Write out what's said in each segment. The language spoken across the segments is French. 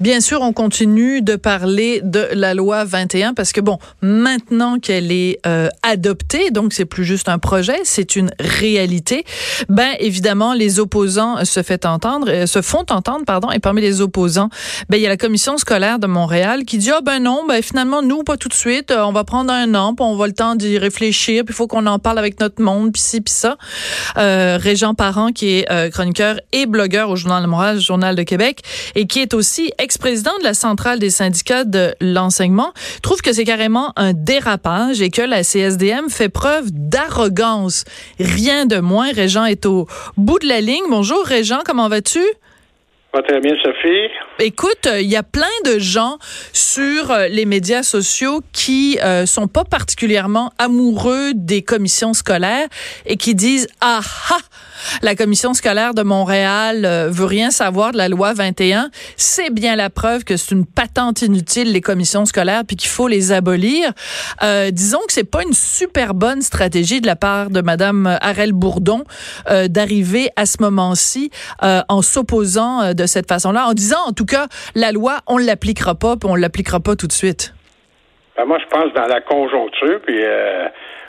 Bien sûr, on continue de parler de la loi 21 parce que bon, maintenant qu'elle est euh, adoptée, donc c'est plus juste un projet, c'est une réalité. Ben évidemment, les opposants se euh, font entendre, pardon, et parmi les opposants, ben il y a la commission scolaire de Montréal qui dit ah ben non, ben finalement nous pas tout de suite, euh, on va prendre un an, puis on va le temps d'y réfléchir, puis il faut qu'on en parle avec notre monde, puis ci puis ça. Euh, Régent Parent qui est euh, chroniqueur et blogueur au journal de Montréal, journal de Québec, et qui est aussi ex-président de la centrale des syndicats de l'enseignement, trouve que c'est carrément un dérapage et que la CSDM fait preuve d'arrogance. Rien de moins. Régent est au bout de la ligne. Bonjour Régent, comment vas-tu? Va très bien, Sophie. Écoute, il y a plein de gens sur euh, les médias sociaux qui euh, sont pas particulièrement amoureux des commissions scolaires et qui disent ah ah la commission scolaire de Montréal euh, veut rien savoir de la loi 21. C'est bien la preuve que c'est une patente inutile les commissions scolaires puis qu'il faut les abolir. Euh, disons que c'est pas une super bonne stratégie de la part de Madame Harel Bourdon euh, d'arriver à ce moment-ci euh, en s'opposant euh, de cette façon-là, en disant en tout cas la loi on l'appliquera pas puis on l'appliquera pas tout de suite. Ben, moi, je pense dans la conjoncture, puis euh,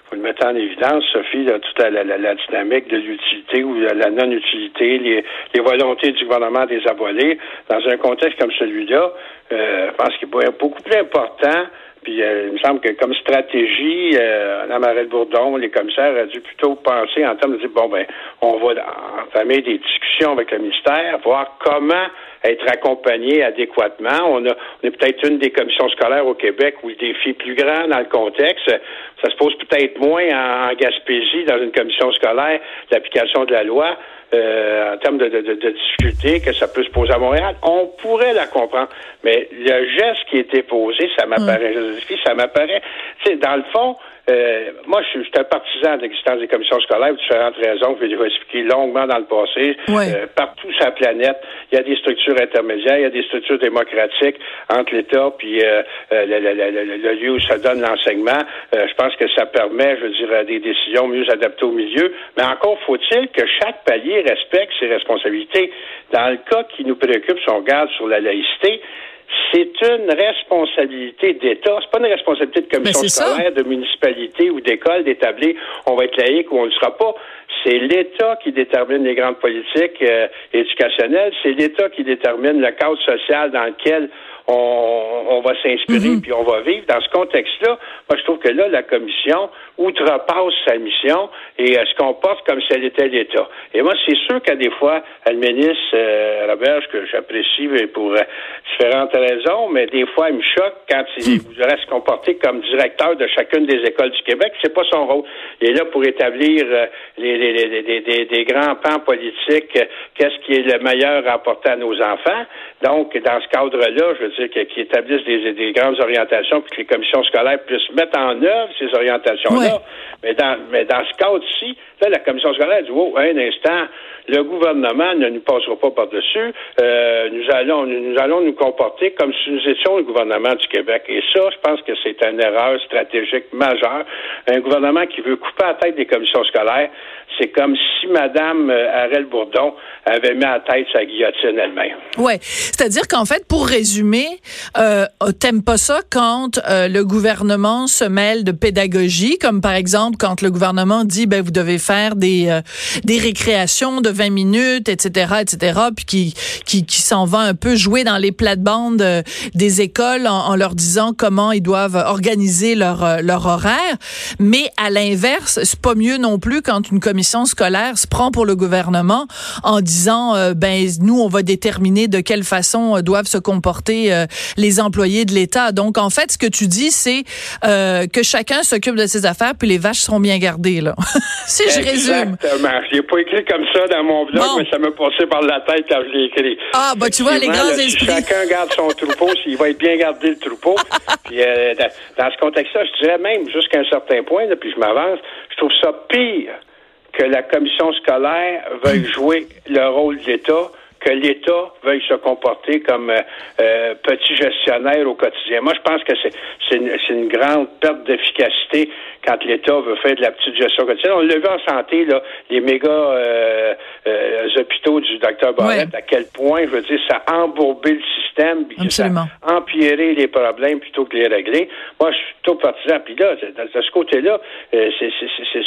vous le mettez en évidence, Sophie, là, toute la, la, la, la dynamique de l'utilité ou de la non-utilité, les, volontés du gouvernement des dans un contexte comme celui-là, euh, je pense qu'il est beaucoup plus important puis euh, il me semble que comme stratégie, euh, Mme Arel Bourdon, les commissaires, auraient dû plutôt penser en termes de dire bon ben, on va entamer des discussions avec le ministère, voir comment être accompagné adéquatement. On, a, on est peut-être une des commissions scolaires au Québec où le défi est plus grand dans le contexte. Ça se pose peut-être moins en, en Gaspésie dans une commission scolaire l'application de la loi. Euh, en termes de, de, de, de, difficulté que ça peut se poser à Montréal, on pourrait la comprendre. Mais le geste qui a été posé, ça m'apparaît, Joséphine, ça m'apparaît, dans le fond, euh, moi, je suis un partisan de l'existence des commissions scolaires pour différentes raisons que je vais expliquer longuement dans le passé. Ouais. Euh, partout sur la planète, il y a des structures intermédiaires, il y a des structures démocratiques entre l'État puis euh, le, le, le, le, lieu où ça donne l'enseignement. je pense que ça permet, je veux dire, des décisions mieux adaptées au milieu. Mais encore faut-il que chaque palier respecte ses responsabilités. Dans le cas qui nous préoccupe, si on regarde sur la laïcité, c'est une responsabilité d'État. C'est pas une responsabilité de commission scolaire, de municipalité ou d'école d'établir on va être laïque ou on ne sera pas. C'est l'État qui détermine les grandes politiques euh, éducationnelles. C'est l'État qui détermine le cadre social dans lequel on, on va s'inspirer Mhm. puis on va vivre. Dans ce contexte-là, moi je trouve que là, la commission outrepasse sa mission et euh, se comporte comme si elle était l'État. Et moi, c'est sûr qu'à des fois, elle ministre euh, Roberge, que j'apprécie pour euh, différentes raisons, mais des fois, elle me choque quand il voudrait se comporter comme directeur de chacune des écoles du Québec. C'est pas son rôle. Il est là pour établir euh, les, les, les, les- des, grands pans politiques, euh, qu'est-ce qui est le meilleur à apporter à nos enfants. Donc, dans ce cadre-là, je veux dire qu'ils établissent des, des grandes orientations, puis que les commissions scolaires puissent mettre en œuvre ces orientations-là. Mais dans, mais dans ce cadre-ci, là, la commission scolaire dit, oh, un instant, le gouvernement ne nous passera pas par-dessus. Euh, nous allons, nous, nous allons nous comporter comme si nous étions le gouvernement du Québec. Et ça, je pense que c'est une erreur stratégique majeure. Un gouvernement qui veut couper la tête des commissions scolaires, c'est comme si Madame euh, Harel Bourdon avait mis à la tête sa guillotine elle-même. Ouais, c'est-à-dire qu'en fait, pour résumer, euh, t'aimes pas ça quand euh, le gouvernement se mêle de pédagogie, comme par exemple quand le gouvernement dit ben vous devez faire des euh, des récréations de 20 minutes, etc., etc., puis qui qui, s'en va un peu jouer dans les plates-bandes euh, des écoles en, leur disant comment ils doivent organiser leur euh, leur horaire. Mais à l'inverse, c'est pas mieux non plus quand une commission scolaire se prend pour le gouvernement en disant ben nous on va déterminer de quelle façon doivent se comporter les employés de l'État. Donc en fait ce que tu dis c'est que chacun s'occupe de ses affaires puis les vaches seront bien gardées là. si je résume. Exactement. Je l'ai pas écrit comme ça dans mon blog, Bon. mais ça m'a passé par la tête quand je l'ai écrit. Ah, bah, tu vois, les grands là, si esprits. chacun garde son troupeau, s'il va être bien gardé le troupeau. puis euh, dans, dans ce contexte-là, je dirais même jusqu'à un certain point, là, puis je m'avance, je trouve ça pire que la commission scolaire veuille jouer le rôle de l'État que l'État veuille se comporter comme euh, petit gestionnaire au quotidien. Moi, je pense que c'est une, une grande perte d'efficacité quand l'État veut faire de la petite gestion quotidienne. On l'a vu en santé, là, les méga euh, euh, hôpitaux du docteur Barrett, à quel point, je veux dire, ça a embourbé le système, puis ça a empiré les problèmes plutôt que les régler. Moi, je suis plutôt partisan. Puis là, de, ce côté-là, euh,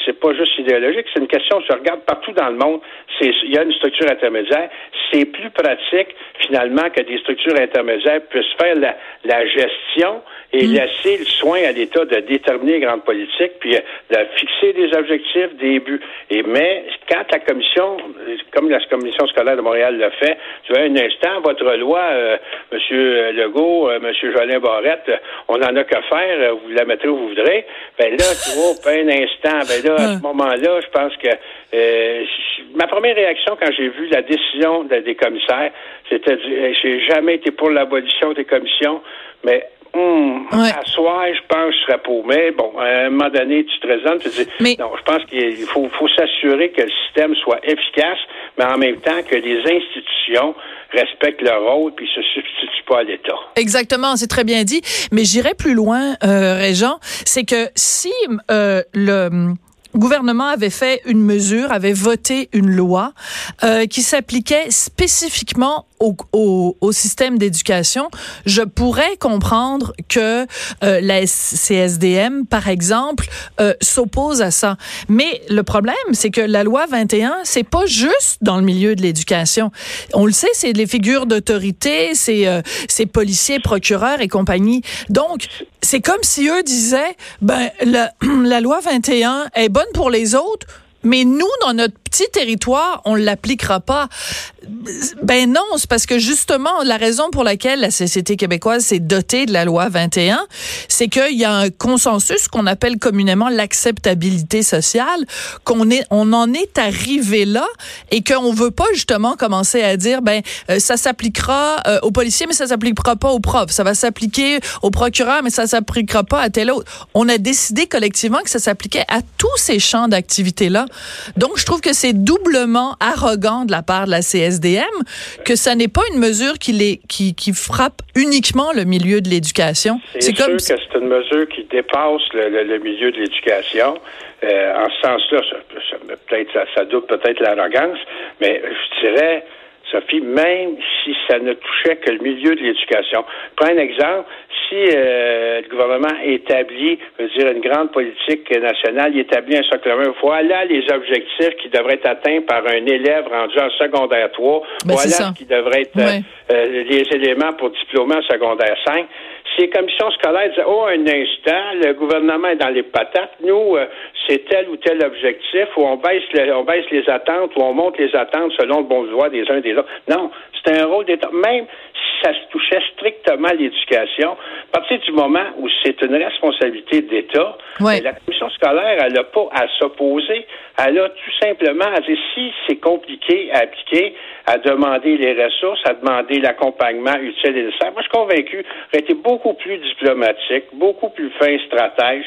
c'est pas juste idéologique, c'est une question, je regarde partout dans le monde, il y a une structure intermédiaire. C'est plus pratique, finalement, que des structures intermédiaires puissent faire la, la gestion et mm. laisser le soin à l'État de déterminer les grandes politiques, puis euh, de fixer des objectifs, des buts. Et mais quand la commission, comme la commission scolaire de Montréal l'a fait, tu vois, un instant, votre loi, euh, Monsieur Legault, euh, Monsieur Jolin Barrette, on en a qu'à faire, vous la mettrez où vous voudrez. Ben là, tu vois, pas un instant, ben là, à ce moment-là, je pense que ma première réaction quand j'ai vu la décision des commissaires, c'était j'ai jamais été pour l'abolition des commissions, mais Hum, À soir, je pense que je serais pour. Mais bon, à un moment donné, tu te raisonnes, tu te dis, mais... non, je pense qu'il faut, faut s'assurer que le système soit efficace, mais en même temps que les institutions respectent leur rôle puis se substituent pas à l'État. Exactement, c'est très bien dit. Mais j'irai plus loin, euh, Régent, c'est que si euh, le gouvernement avait fait une mesure, avait voté une loi euh, qui s'appliquait spécifiquement au, au, au système d'éducation, je pourrais comprendre que euh, la CSDM, par exemple, euh, s'oppose à ça. Mais le problème, c'est que la loi 21, c'est pas juste dans le milieu de l'éducation. On le sait, c'est les figures d'autorité, c'est euh, policiers, procureurs et compagnie. Donc, c'est comme si eux disaient, ben la, la loi 21 est bonne pour les autres, mais nous, dans notre petit territoire, on l'appliquera pas. Ben non, c'est parce que justement, la raison pour laquelle la société québécoise s'est dotée de la loi 21, c'est qu'il y a un consensus qu'on appelle communément l'acceptabilité sociale, qu'on est, on en est arrivé là et qu'on veut pas justement commencer à dire, ben, euh, ça s'appliquera euh, aux policiers, mais ça s'appliquera pas aux profs. Ça va s'appliquer aux procureurs, mais ça s'appliquera pas à tel autre. On a décidé collectivement que ça s'appliquait à tous ces champs d'activité-là. Donc, je trouve que c'est doublement arrogant de la part de la CSDM que ça n'est pas une mesure qui, les, qui, qui frappe uniquement le milieu de l'éducation. C'est comme que c'est une mesure qui dépasse le, milieu de l'éducation. Euh, en ce sens-là, ça, peut-être ça, ça doute peut-être l'arrogance, mais je dirais Sophie, même si ça ne touchait que le milieu de l'éducation. Prends un exemple. Si euh, le gouvernement établit, je veux dire, une grande politique nationale, il établit un socle voilà les objectifs qui devraient être atteints par un élève rendu en secondaire 3, ben, voilà ce qui devrait être euh, les éléments pour diplômer en secondaire 5 si les commissions scolaires disent Oh, un instant, le gouvernement est dans les patates, nous, euh, c'est tel ou tel objectif, ou on baisse, on baisse les attentes, ou on monte les attentes selon le bon vouloir des uns et des autres. Non, c'est un rôle d'État. Même ça touchait strictement à l'éducation, à partir du moment où c'est une responsabilité d'État, la commission scolaire, elle n'a pas à s'opposer. Elle a tout simplement à dire si c'est compliqué à appliquer, à demander les ressources, à demander l'accompagnement utile et nécessaire. Moi, je suis convaincu, aurait été beaucoup plus diplomatique, beaucoup plus fin stratège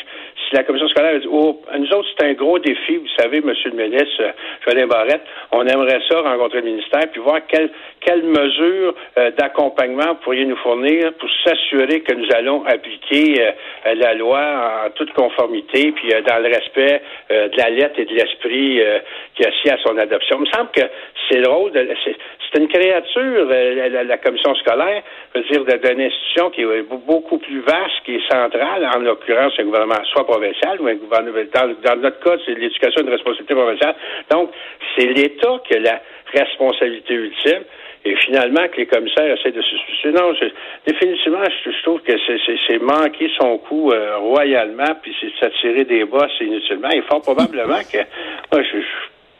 si la commission scolaire a dit, oh, nous autres, c'est un gros défi, vous savez, Monsieur le ministre, euh, Jolin Barrette, on aimerait ça rencontrer le ministère, puis voir quelles quelle mesures euh, d'accompagnement pourriez nous fournir pour s'assurer que nous allons appliquer euh, la loi en toute conformité, puis dans le respect de la lettre et de l'esprit qui assis à son adoption. Il me semble que c'est le rôle de c'est une créature, la, commission scolaire, je veux dire, d'une institution qui est beaucoup plus vaste, qui est centrale, en l'occurrence un gouvernement soit provincial ou un gouvernement dans, dans notre cas, c'est l'éducation de responsabilité provinciale. Donc, c'est l'État qui a la responsabilité ultime. Et finalement, que les commissaires essaient de se. Non, définitivement, je, trouve que c'est manquer son coup euh, royalement, puis c'est s'attirer des bosses inutilement. Et fort probablement que moi, je,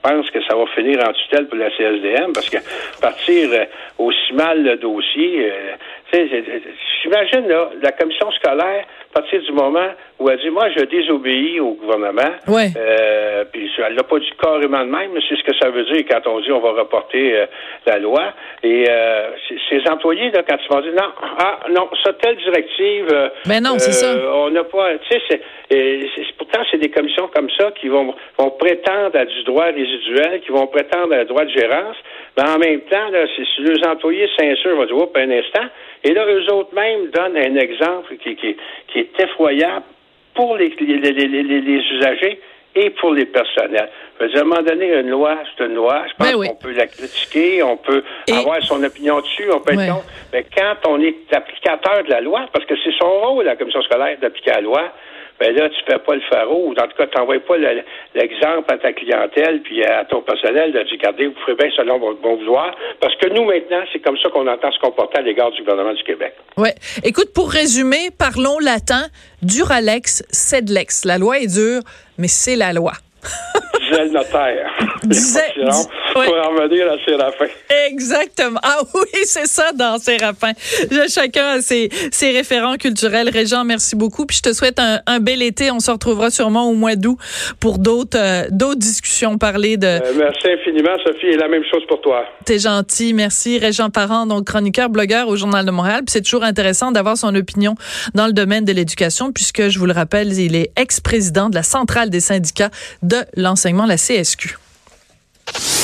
pense que ça va finir en tutelle pour la CSDM, parce que partir euh, aussi mal le dossier, euh, j'imagine, la commission scolaire à partir du moment où elle dit, moi, je désobéis au gouvernement, Ouais. euh, puis elle l'a pas dit carrément de même, mais c'est ce que ça veut dire quand on dit on va reporter euh, la loi. Et euh, ces employés, là, quand ils vont dire, non, ah, non, ça, telle directive... euh, Ben non, c'est ça. On n'a pas... Tu sais, pourtant, c'est des commissions comme ça qui vont, vont prétendre à du droit résiduel, qui vont prétendre à un droit de gérance, mais en même temps, là, si les employés s'insurent, vont dire, Oups, un instant, et là, eux autres même donnent un exemple qui, qui, qui est effroyable pour les, les, les, les- usagers et pour les personnels. Je veux dire, à un moment donné, une loi, c'est une loi. Je pense Ben oui. qu'on peut la critiquer, on peut Et- avoir son opinion dessus, on peut être Ouais. contre. Mais quand on est applicateur de la loi, parce que c'est son rôle, la commission scolaire, d'appliquer la loi, ben là, tu fais pas le pharaon, ou en tout cas, tu n'envoies pas le- l'exemple à ta clientèle puis à ton personnel de dire, regardez, vous ferez bien selon votre bon vouloir. Parce que nous, maintenant, c'est comme ça qu'on entend se comporter à l'égard du gouvernement du Québec. Ouais. Écoute, pour résumer, parlons latin. Duralex, sed lex. La loi est dure, mais c'est la loi. Disait le notaire. Disait- Pour en revenir à Séraphin. Exactement. Ah oui, c'est ça dans Séraphin. Chacun a ses, ses référents culturels. Régent, merci beaucoup. Puis je te souhaite un, un bel été. On se retrouvera sûrement au mois d'août pour d'autres euh, d'autres discussions. Parler de Euh, merci infiniment, Sophie, et la même chose pour toi. T'es gentil, merci. Régent Parent, donc chroniqueur, blogueur au Journal de Montréal. Puis c'est toujours intéressant d'avoir son opinion dans le domaine de l'éducation, puisque je vous le rappelle, il est ex-président de la centrale des syndicats de l'enseignement, la CSQ.